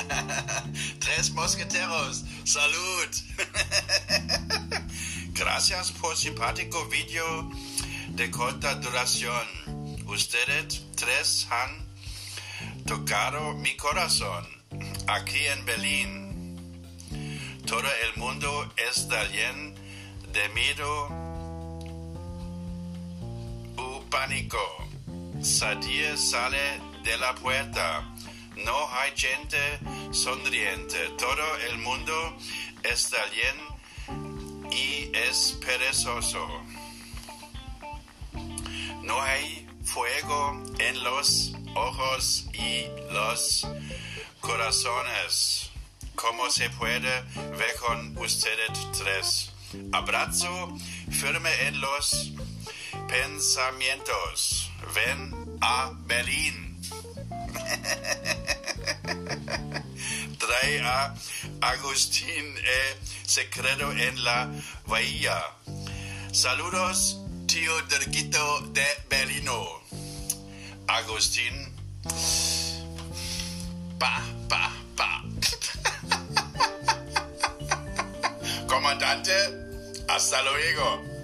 Tres mosqueteros. Salud. Gracias por simpático video de corta duración. Ustedes tres han tocado mi corazón aquí en Berlín. Todo el mundo está lleno de miedo u pánico. Sadir sale de la puerta. No hay gente sonriente. Todo el mundo está lleno y es perezoso. No hay fuego en los ojos y los corazones. ¿Cómo se puede ver con ustedes tres? Abrazo firme en los pensamientos. Ven a Berlín. A Agustín e secreto en la bahía. Saludos, tío Derguito de Berlino. Agustín. Pa, pa, pa. Comandante, hasta luego.